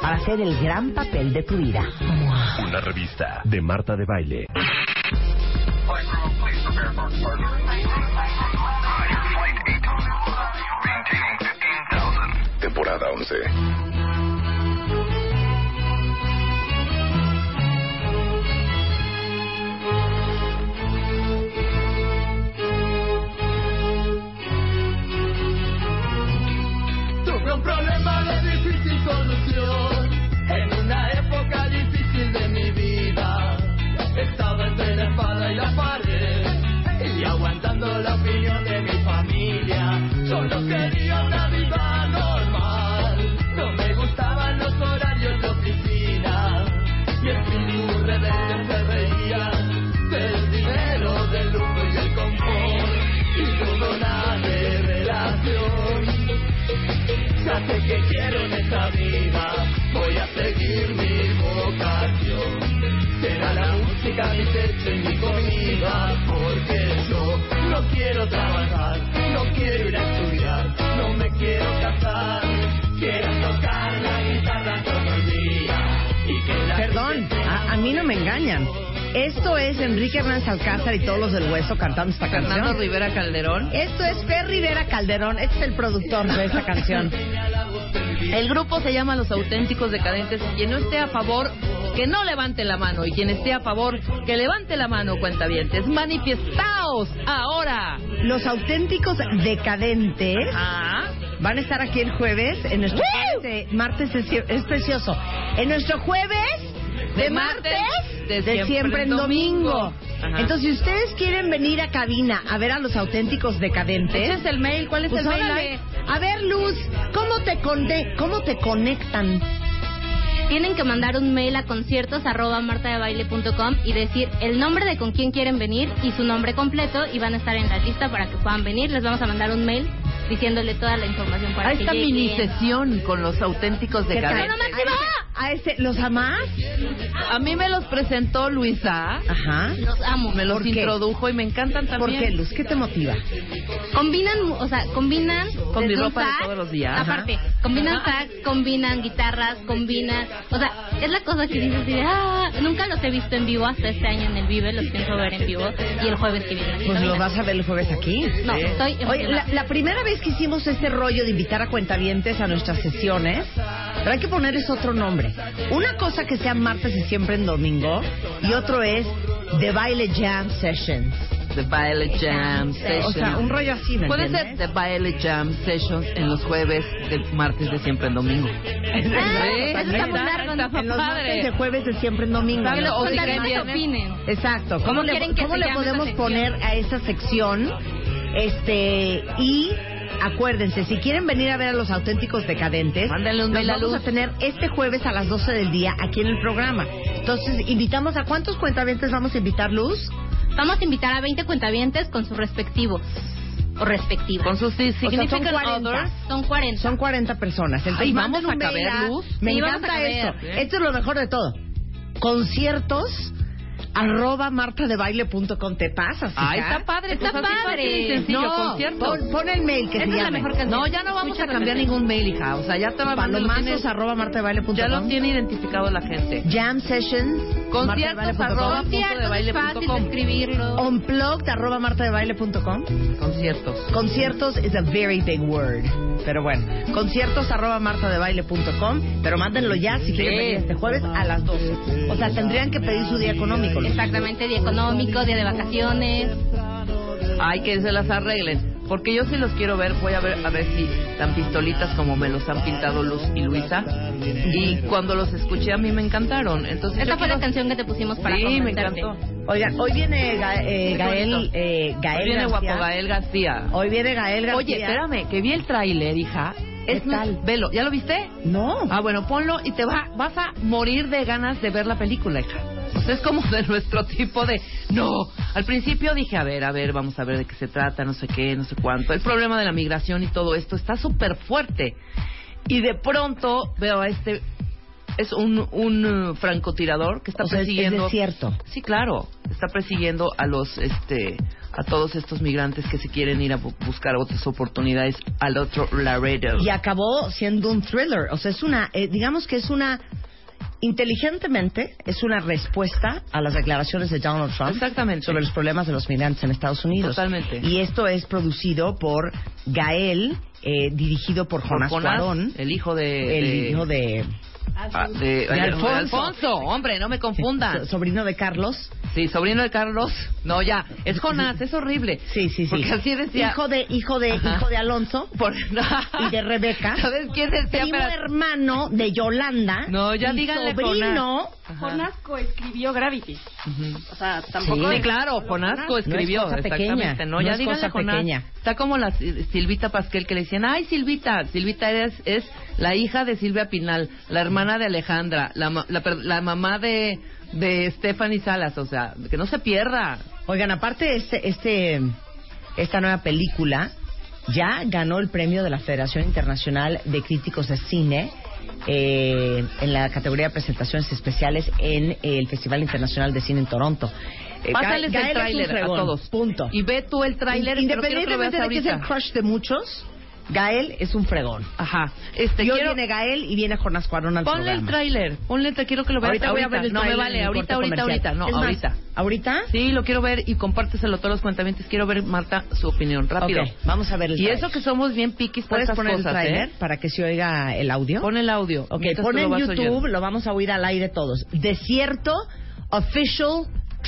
para hacer el gran papel de tu vida. Una revista de Marta de Baile. Temporada 11. Mí no me engañan. Esto es Enrique Hernández Alcázar y todos los del Hueso cantando esta Fernando canción. Rivera Calderón. Esto es Fer Rivera Calderón, este es el productor de esta canción. El grupo se llama Los Auténticos Decadentes. Quien no esté a favor, que no levante la mano. Y quien esté a favor, que levante la mano, cuentavientes. Manifestaos ahora. Los auténticos decadentes Ah, van a estar aquí el jueves en nuestro de martes es, es precioso. En nuestro jueves de, De martes martes, de, de siempre, en domingo. Ajá. Entonces, si ustedes quieren venir a cabina a ver a los auténticos decadentes, ese es el mail. ¿Cuál es pues el mail? A ver, Luz, ¿cómo te, conde- ¿cómo te conectan? Tienen que mandar un mail a conciertos arroba martadebaile.com y decir el nombre de con quién quieren venir y su nombre completo y van a estar en la lista para que puedan venir. Les vamos a mandar un mail diciéndole toda la información para A que lleguen. mini sesión con los auténticos decadentes. ¡Pero máximo! A ese, ¿Los amás? A mí me los presentó Luisa. Ajá. Los amo. Me los ¿Por qué? introdujo y me encantan ¿Por también. qué, Luz? ¿Qué te motiva? Combinan, o sea, combinan Con mi ropa de todos los días. Aparte, combinan sax, combinan guitarras, combinan, o sea, es la cosa que dices de, ah, nunca los he visto en vivo hasta este año en el Vive, los pienso ver en vivo y el jueves que viene. aquí Pues lo vas a ver el jueves aquí. No, estoy Oye, la, la primera vez que hicimos este rollo de invitar a cuentavientes a nuestras sesiones, pero hay que ponerles otro nombre. Una cosa que sea martes y siempre en domingo, y otro es The Baile Jam Sessions. The Baile Jam Sessions. O sea, un rollo así, ¿me Puede entiendes? ser The Baile Jam Sessions en los jueves, de martes de siempre en domingo. Ah, Sí, eso está muy largo, está ¿no? En los padre. martes de jueves de siempre en domingo. Los o si viernes. opinen. Exacto. ¿Cómo, ¿Cómo le, quieren que cómo se le podemos poner a esa sección? Este, y acuérdense, si quieren venir a ver a los auténticos decadentes, Mándenle un los vamos Luz. a tener este jueves a las 12 del día aquí en el programa. Entonces, invitamos a cuántos cuentavientes vamos a invitar, Luz? Vamos a invitar a 20 cuentavientes con sus respectivos o respectivas. Con sus son significant 40. others. Son 40. Son 40 personas. Entonces, Ay, vamos a caber, Luz. Me Sí, encanta esto. Esto es lo mejor de todo. Conciertos arroba martadebaile.com te pasas. Ay, hija? está padre. Está pues así padre. sencillo, No, conciertos. pon, pon el mail que Esa se es la llame. mejor canción. No, ya no vamos a cambiar ningún mail, hija. O sea, ya te lo Palomazos arroba martadebaile.com Ya lo tiene identificado la gente. Jam sessions Conciertos martadebaile.com. arroba punto de Conciertos, baile es punto fácil com. escribirlo. Unplugged arroba martadebaile.com Conciertos. Conciertos is a very big word. Pero bueno, conciertos arroba martadebaile.com. Pero mándenlo ya si quieren venir este jueves a las 12. O sea, tendrían que pedir su día económico. Exactamente, día económico, día de vacaciones. Ay, que se las arreglen. Porque yo sí los quiero ver. Voy a ver a ver si tan pistolitas como me los han pintado Luz y Luisa. Y cuando los escuché a mí me encantaron. Entonces Esta fue la quiero- canción que te pusimos para Sí, me encantó. Oigan, hoy viene Ga- eh, Gael, eh, Gael Hoy viene García. guapo Gael García. Hoy viene Gael García. Oye, espérame, que vi el tráiler, hija. Es ¿Qué tal? Velo, ¿ya lo viste? No. Ah, bueno, ponlo y te va, vas a morir de ganas de ver la película, hija. Es como de nuestro tipo de... No, al principio dije, a ver, a ver, vamos a ver de qué se trata, no sé qué, no sé cuánto. El problema de la migración y todo esto está súper fuerte. Y de pronto veo a este... Es un, un uh, francotirador que está O sea, es- es persiguiendo... desierto. Sí, claro. Está persiguiendo a los, este, a todos estos migrantes que se quieren ir a bu- buscar otras oportunidades al otro Laredo. Y acabó siendo un thriller. O sea, es una, eh, digamos que es una, inteligentemente, es una respuesta a las declaraciones de Donald Trump Exactamente. sobre los problemas de los migrantes en Estados Unidos. Totalmente. Y esto es producido por Gael, eh, dirigido por Por Jonas Jonás, Cuarón, el hijo de... el de- hijo de, ah, de, de Alfonso. Alfonso. Hombre, no me confundan. so- sobrino de Carlos. Sí, sobrino de Carlos. No, ya. Es Jonás, es horrible. Sí, sí, sí. Porque así decía... Hijo de, hijo de, Ajá. hijo de Alonso Por- y de Rebeca. ¿Sabes quién decía? Primo hermano de Yolanda. No, ya díganle sobrino. Ajá. Jonás coescribió Gravity. O sea, tampoco. Sí, es- claro, Jonasco escribió, No es cosa exactamente. pequeña, No, ya es díganle cosa Jonás. pequeña. Está como la Sil- Silvita Pasquel que le decían, ay Silvita, Silvita es, es la hija de Silvia Pinal, la hermana de Alejandra, la, la, per- la mamá de, de Stephanie Salas, o sea, que no se pierda. Oigan, aparte este, este, esta nueva película ya ganó el premio de la Federación Internacional de Críticos de Cine eh, en la categoría de presentaciones especiales en el Festival Internacional de Cine en Toronto. Eh, Pásales Gael el tráiler a todos. Punto. Y ve tú el tráiler, Independientemente de que es el crush de muchos, Gael es un fregón. Ajá. Este, y hoy quiero... viene Gael y viene Jonás Cuarón al Ponle el tráiler, ponle el tra- quiero que lo veas Ahorita voy a ver el No me vale, ahorita, ahorita, ahorita, no, más, ahorita. ¿Ahorita? Sí, lo quiero ver y compárteselo a todos los cuentamientos. Quiero ver, Marta, su opinión. Rápido. Vamos a ver el Y tráiler. eso que somos bien piquis ¿Puedes estas poner cosas, el tráiler ¿eh? para que se oiga el audio? Pon el audio. Ok, pon en YouTube, lo vamos a oír al aire todos. Desierto Official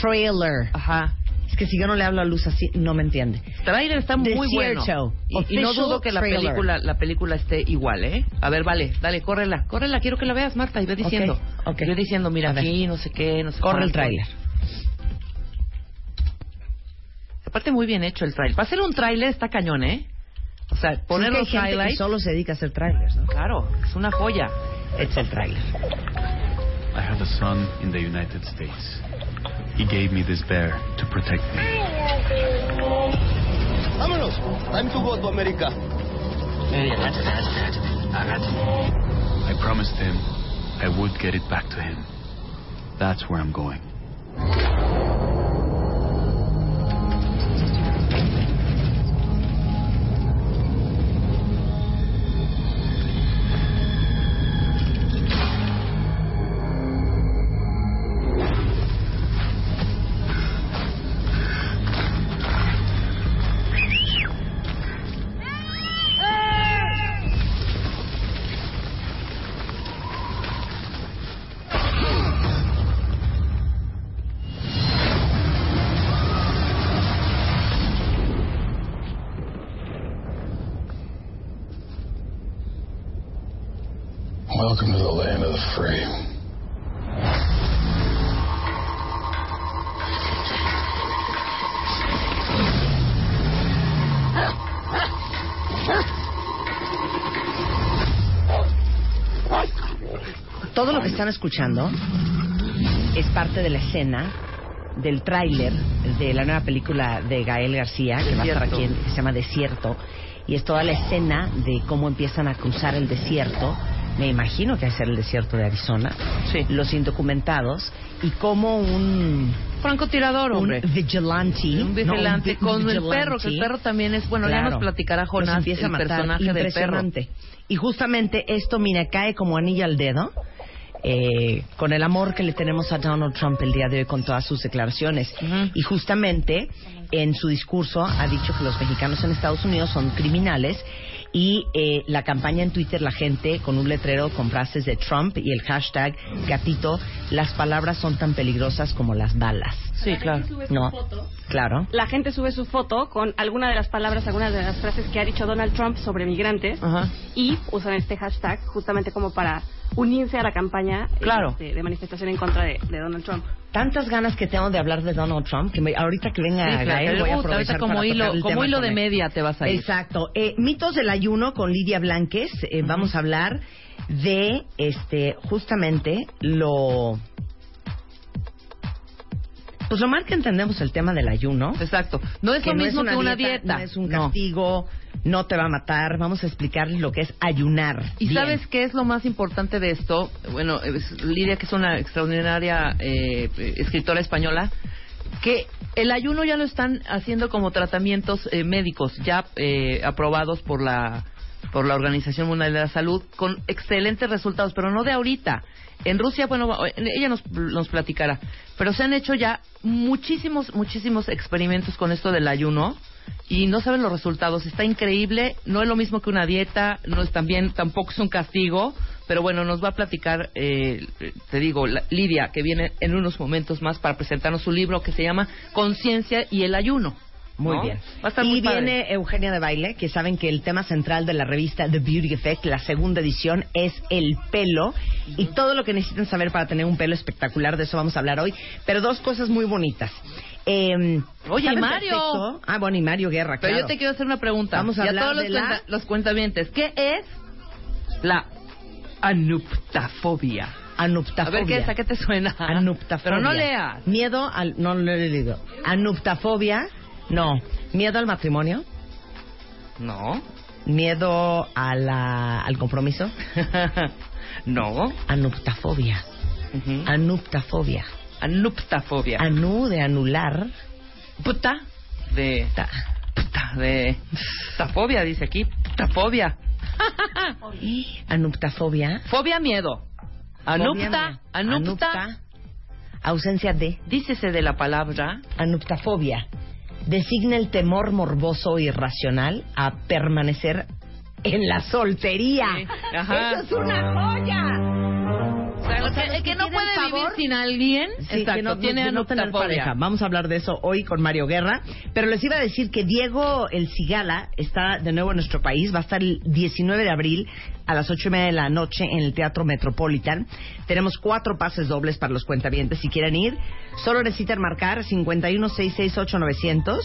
Trailer. Ajá. Es que si yo no le hablo a Luz así, no me entiende. Trailer está muy bueno. Y, y no dudo que la trailer. película, la película esté igual, ¿eh? A ver, vale, dale, córrela, córrela, quiero que la veas, Marta, y ve diciendo. ok. Ve diciendo, mira aquí, no sé qué, no sé Corre el cuánto. tráiler. Aparte muy bien hecho el tráiler. Para hacer un tráiler está cañón, ¿eh? O sea, poner Sí, los que hay gente que highlights. solo se dedica a hacer trailers, ¿no? Claro, es una joya. Es el tráiler. I had a son in the United States. He gave me this bear to protect me. Vámonos. Time to go to America. I promised him I would get it back to him. That's where I'm going. Todo lo que están escuchando es parte de la escena del tráiler de la nueva película de Gael García, que va a estar aquí, en- que se llama Desierto, y es toda la escena de cómo empiezan a cruzar el desierto, me imagino que va a ser el desierto de Arizona, Sí. los indocumentados, y cómo un, Francotirador, un hombre. vigilante, Un ¿no? Un vigilante con el vigilante, perro, que el perro también es, bueno, ya nos platicará Jonás empieza a el matar. personaje del perro. Y justamente esto, mira, cae como anillo al dedo. Eh, con el amor que le tenemos a Donald Trump el día de hoy con todas sus declaraciones. Y justamente en su discurso ha dicho que los mexicanos en Estados Unidos son criminales y eh, la campaña en Twitter, la gente con un letrero con frases de Trump y el hashtag gatito, las palabras son tan peligrosas como las balas. Sí, claro. No, claro. La gente sube su foto con alguna de las palabras, algunas de las frases que ha dicho Donald Trump sobre migrantes y usan este hashtag justamente como para unirse a la campaña Claro. este, de manifestación en contra de, de Donald Trump. Tantas ganas que tengo de hablar de Donald Trump que me- ahorita que venga Sí, claro, Gael voy a aprovechar ahorita como para hilo- tocar el como tema hilo de media te vas a ir. Exacto. Eh, mitos del ayuno con Lidia Blanques. Eh, Vamos a hablar de este justamente lo pues lo mal que entendemos el tema del ayuno. Exacto. No es que lo mismo una que una dieta. No es un No. castigo, no. te va a matar. Vamos a explicarles lo que es ayunar. ¿Y Bien. sabes qué es lo más importante de esto? Bueno, es Lidia, que es una extraordinaria eh, escritora española, que el ayuno ya lo están haciendo como tratamientos eh, médicos, ya eh, aprobados por la por la Organización Mundial de la Salud, con excelentes resultados, pero no de ahorita. En Rusia, bueno, ella nos, nos platicará, pero se han hecho ya muchísimos, muchísimos experimentos con esto del ayuno y no saben los resultados. Está increíble, no es lo mismo que una dieta, no es también, tampoco es un castigo, pero bueno, nos va a platicar, eh, te digo, Lidia, que viene en unos momentos más para presentarnos su libro que se llama Conciencia y el ayuno. Muy ¿no? bien. Va a estar y muy padre. viene Eugenia de Baile, que saben que el tema central de la revista The Beauty Effect, la segunda edición, es el pelo y todo lo que necesitan saber para tener un pelo espectacular. De eso vamos a hablar hoy. Pero dos cosas muy bonitas. Eh, Oye, ¿saben Mario. perfecto? Ah, bueno, y Mario Guerra, Pero claro. yo te quiero hacer una pregunta. Vamos a y hablar a todos los, de la- cuenta- los cuentavientes, ¿qué es la anuptafobia? Anuptafobia. A ver, ¿qué es? ¿A qué te suena? Anuptafobia. Pero no leas. Miedo al... No lo he leído. Anuptafobia. No. Miedo al matrimonio. No. Miedo a la, al compromiso. no. Anuptafobia. Ujú. Anuptafobia. Anuptafobia. Anu de anular. Puta. De. Ta. Puta. De. Tafobia, dice aquí. Tafobia. Anuptafobia. Fobia, miedo. Anupta. Anupta. Ausencia de. Dícese de la palabra. Anuptafobia. Designa el temor morboso irracional a permanecer en la soltería. Sí, ajá. ¡Eso es una joya! O sea, el que, no puede vivir sin alguien. Sí, exacto, que no, tiene no tener pareja. Vamos a hablar de eso hoy con Mario Guerra. Pero les iba a decir que Diego El Cigala está de nuevo en nuestro país. Va a estar el 19 de abril a las ocho y media de la noche en el Teatro Metropolitan. Tenemos cuatro pases dobles para los cuentavientes. Si quieren ir, solo necesitan marcar 51668-900.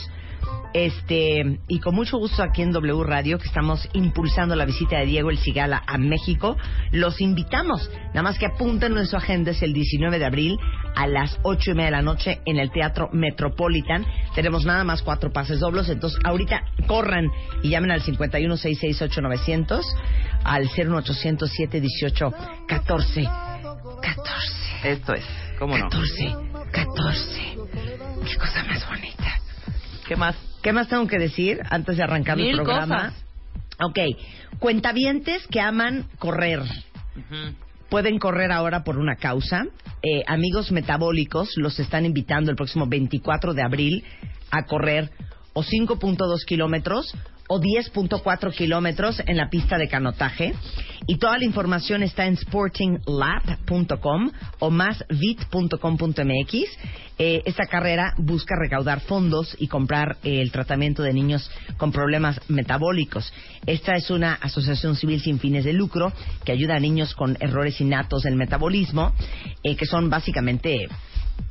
Este, y con mucho gusto aquí en W Radio, que estamos impulsando la visita de Diego El Cigala a México, los invitamos. Nada más que apunten en su agenda, es el 19 de abril a las 8 y media de la noche en el Teatro Metropolitan. Tenemos nada más cuatro pases dobles, entonces ahorita corran y llamen al 51668-900, al 01800 718 14 14 Esto es. ¿Cómo no? 14 14 Qué cosa más bonita. ¿Qué más? ¿Qué más tengo que decir antes de arrancar el Mil programa? Ok, cuentavientes que aman correr. Pueden correr ahora por una causa. Eh, amigos metabólicos los están invitando el próximo 24 de abril a correr o 5.2 kilómetros o 10.4 kilómetros en la pista de canotaje. Y toda la información está en sportinglab.com o másvit.com.mx. Eh, esta carrera busca recaudar fondos y comprar eh, el tratamiento de niños con problemas metabólicos. Esta es una asociación civil sin fines de lucro que ayuda a niños con errores innatos del metabolismo, eh, que son básicamente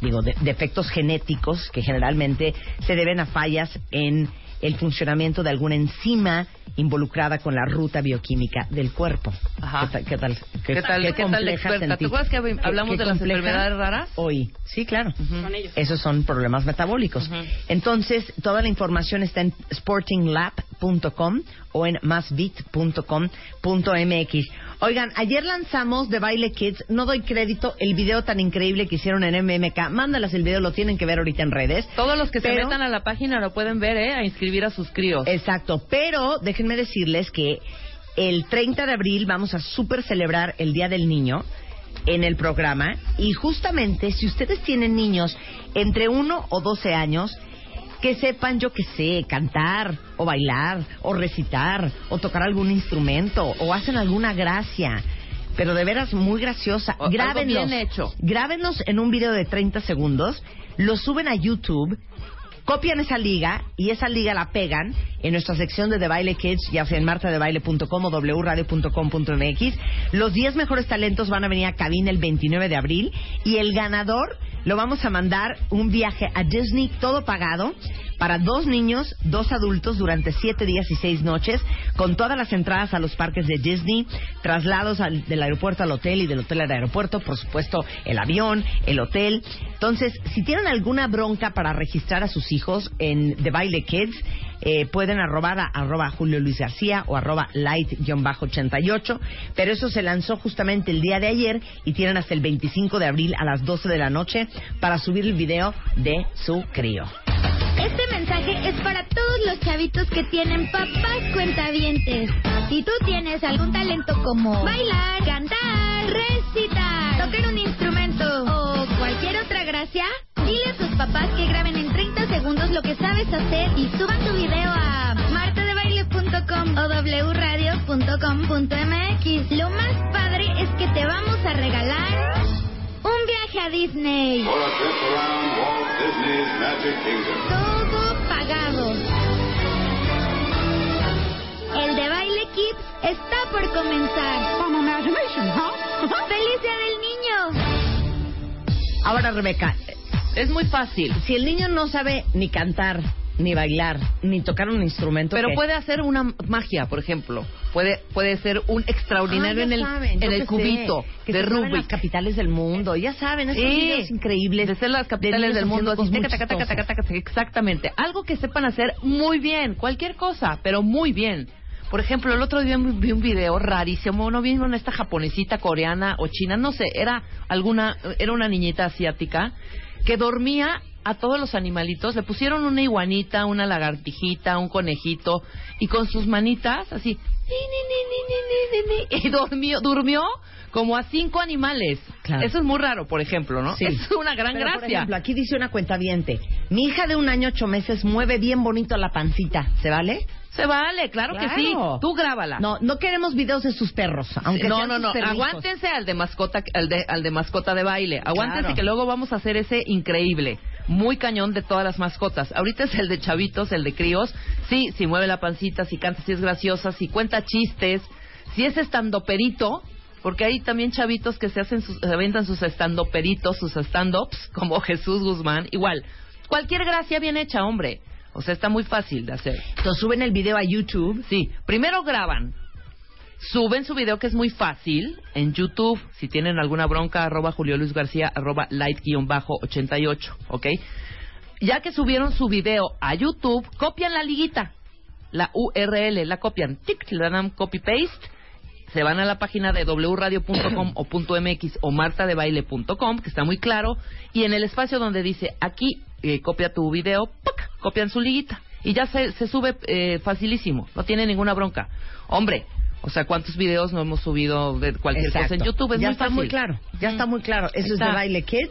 digo, de- defectos genéticos que generalmente se deben a fallas en el funcionamiento de alguna enzima involucrada con la ruta bioquímica del cuerpo. Ajá. ¿Qué tal? ¿Qué tal? ¿Qué tal- qué tal experta? ¿Te acuerdas que hab- Qué- hablamos qué de las enfermedades raras? Hoy, sí, claro. Son ellos. Esos son problemas metabólicos. Entonces, toda la información está en sportinglab.com o en masbit.com.mx. Oigan, ayer lanzamos The Baile Kids. No doy crédito el video tan increíble que hicieron en MMK. Mándalas el video, lo tienen que ver ahorita en redes. Todos los que se metan a la página lo pueden ver, ¿eh? A inscribir a sus críos. Exacto, pero déjenme decirles que el 30 de abril vamos a super celebrar el Día del Niño en el programa y justamente si ustedes tienen niños entre 1 o 12 años que sepan, yo que sé, cantar o bailar o recitar o tocar algún instrumento o hacen alguna gracia, pero de veras muy graciosa, O- algo grábenlos. bien hecho. Grábenlos en un video de 30 segundos, lo suben a YouTube copian esa liga y esa liga la pegan en nuestra sección de The Baile Kids, ya sea en martadebaile.com o wradio.com.mx. Los 10 mejores talentos van a venir a cabina el 29 de abril y el ganador lo vamos a mandar un viaje a Disney todo pagado para dos niños, dos adultos durante siete días y seis noches, con todas las entradas a los parques de Disney, traslados al- del aeropuerto al hotel y del hotel al aeropuerto, por supuesto, el avión, el hotel. Entonces, si tienen alguna bronca para registrar a sus hijos en The Baile Kids, eh, pueden arrobar a arroba Julio Luis García o arroba light-88, pero eso se lanzó justamente el día de ayer y tienen hasta el 25 de abril a las 12 de la noche para subir el video de su crío. Este mensaje es para todos los chavitos que tienen papás cuentavientes. Si tú tienes algún talento como bailar, cantar, recitar, tocar un instrumento o cualquier otra gracia, dile a tus papás que graben en 30 segundos lo que sabes hacer y suban tu video a martadebaile.com o wradio.com.mx. Lo más padre es que te vamos a regalar un viaje a Disney. Todo pagado. El de Baile Kids está por comenzar. ¡Feliz Día del Niño! Ahora, Rebeca, Es muy fácil. si el niño no sabe ni cantar, ni bailar, ni tocar un instrumento, Pero ¿qué? puede hacer una magia, por ejemplo. Puede puede ser un extraordinario Ah, en el saben, en yo el qué cubito sé, que de graben las Rubik. capitales del mundo, ya saben, esos Sí, videos increíbles de ser las capitales del mundo, así, taca, taca, taca, exactamente. Algo que sepan hacer muy bien, cualquier cosa, pero muy bien. Por ejemplo, el otro día vi un video rarísimo, no vieron esta japonesita coreana o china, no sé, era alguna, era una niñita asiática que dormía a todos los animalitos, le pusieron una iguanita, una lagartijita, un conejito y con sus manitas así ni, ni, ni, ni, ni, ni, ni, y durmió, durmió como a cinco animales. Claro. Eso es muy raro, por ejemplo, ¿no? Sí. Es una gran Pero, Por gracia. ejemplo, aquí dice una cuenta Mi hija de un año ocho meses mueve bien bonito la pancita. ¿Se vale? Se vale, claro, que sí. Tú grábala. No, no queremos videos de sus perros, aunque no, sean no, no. perrijos. Aguántense al de mascota, al de, al de mascota de baile. Aguántense Claro. que luego vamos a hacer ese increíble, muy cañón de todas las mascotas. Ahorita es el de chavitos, el de críos. Sí, si mueve la pancita, si canta, si es graciosa, si cuenta chistes, si es estandoperito. Porque hay también chavitos que se hacen sus, se aventan sus estandoperitos, sus stand-ups, como Jesús Guzmán. Igual, cualquier gracia bien hecha, hombre. O sea, está muy fácil de hacer. Entonces suben el video a YouTube. Sí, primero graban. Suben su video que es muy fácil en YouTube. Si tienen alguna bronca, arroba Julio Luis García, arroba light-88, ¿ok? Ya que subieron su video a YouTube, copian la liguita, la URL, la copian, tic, le dan copy-paste, se van a la página de wradio.com o .mx o martadebaile.com, que está muy claro, y en el espacio donde dice aquí, eh, copia tu video, ¡pac! copian su liguita. Y ya se, se sube eh, facilísimo, no tiene ninguna bronca. Hombre, o sea, ¿cuántos videos no hemos subido de cualquier Exacto. cosa en YouTube? Es ya muy está fácil. muy claro, ya está muy claro. Eso es de Baile Kids.